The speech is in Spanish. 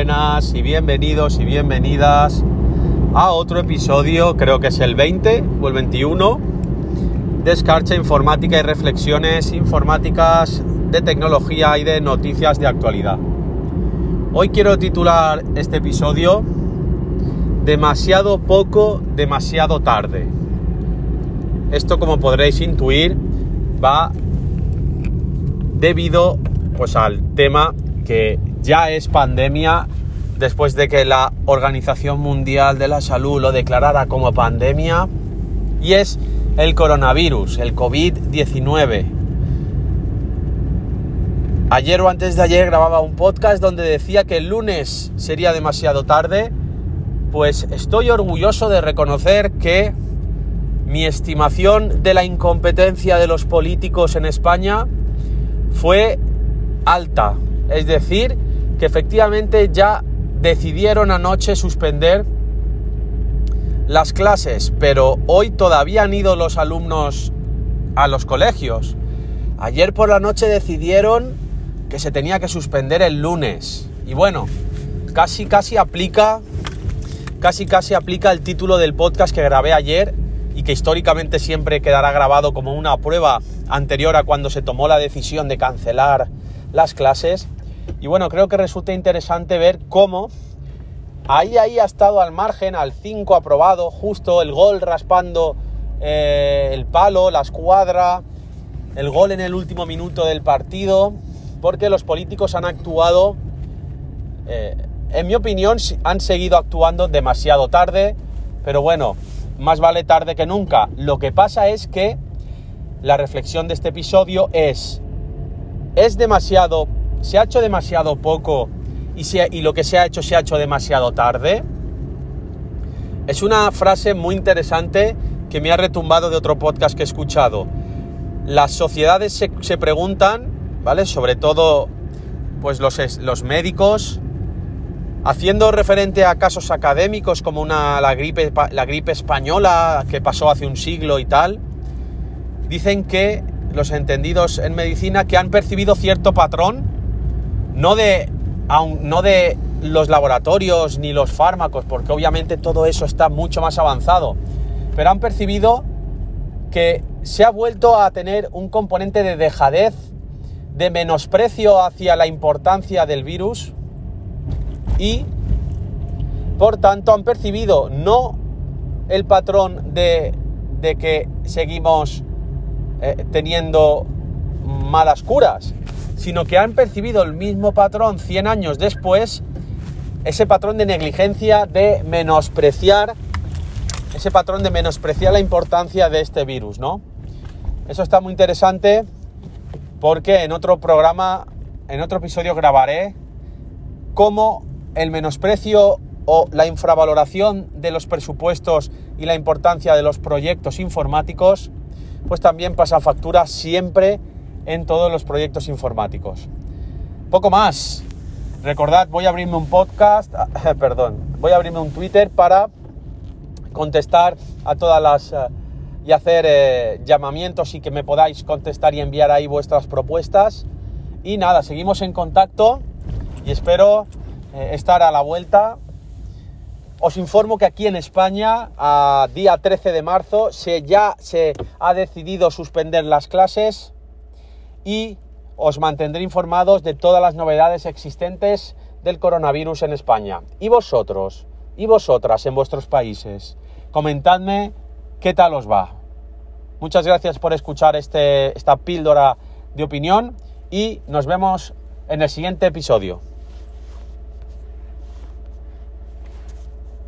y bienvenidos y bienvenidas a otro episodio, creo que es el 20 o el 21, de Escarcha Informática y Reflexiones Informáticas de Tecnología y de Noticias de Actualidad. Hoy quiero titular este episodio Demasiado poco, demasiado tarde. Esto como podréis intuir va debido pues al tema que ya es pandemia después de que la Organización Mundial de la Salud lo declarara como pandemia y es el coronavirus, el COVID-19. Ayer o antes de ayer grababa un podcast donde decía que el lunes sería demasiado tarde, pues estoy orgulloso de reconocer que mi estimación de la incompetencia de los políticos en España fue alta. Es decir, que efectivamente ya decidieron anoche suspender las clases, pero hoy todavía han ido los alumnos a los colegios. Ayer por la noche decidieron que se tenía que suspender el lunes. Y bueno, casi casi aplica casi casi aplica el título del podcast que grabé ayer y que históricamente siempre quedará grabado como una prueba anterior a cuando se tomó la decisión de cancelar las clases. Y bueno, creo que resulta interesante ver cómo ahí, ahí ha estado al margen, al 5 aprobado, justo el gol raspando eh, el palo, la escuadra, el gol en el último minuto del partido, porque los políticos han actuado, eh, en mi opinión, han seguido actuando demasiado tarde, pero bueno, más vale tarde que nunca. Lo que pasa es que la reflexión de este episodio es, es demasiado se ha hecho demasiado poco y, lo que se ha hecho se ha hecho demasiado tarde? Es una frase muy interesante que me ha retumbado de otro podcast que he escuchado. Las sociedades se, preguntan, ¿vale? Sobre todo, pues los, los, médicos, haciendo referente a casos académicos como una, la, gripe, la gripe española que pasó hace un siglo y tal, dicen que los entendidos en medicina que han percibido cierto patrón no de, no de los laboratorios ni los fármacos, porque obviamente todo eso está mucho más avanzado, pero han percibido que se ha vuelto a tener un componente de dejadez, de menosprecio hacia la importancia del virus y por tanto han percibido no el patrón de, de que seguimos eh, teniendo malas curas, sino que han percibido el mismo patrón 100 años después, ese patrón de negligencia, de menospreciar, ese patrón de menospreciar la importancia de este virus, ¿no? Eso está muy interesante porque en otro programa, en otro episodio grabaré cómo el menosprecio o la infravaloración de los presupuestos y la importancia de los proyectos informáticos, pues también pasa factura siempre en todos los proyectos informáticos. Poco más. Recordad, voy a abrirme un podcast, perdón, voy a abrirme un Twitter para contestar a todas las eh, y hacer eh, llamamientos y que me podáis contestar y enviar ahí vuestras propuestas. Y nada, seguimos en contacto y espero eh, estar a la vuelta. Os informo que aquí en España, a día 13 de marzo, se, ya se ha decidido suspender las clases y os mantendré informados de todas las novedades existentes del coronavirus en España. Y vosotros, y vosotras en vuestros países, comentadme qué tal os va. Muchas gracias por escuchar este, esta píldora de opinión y nos vemos en el siguiente episodio.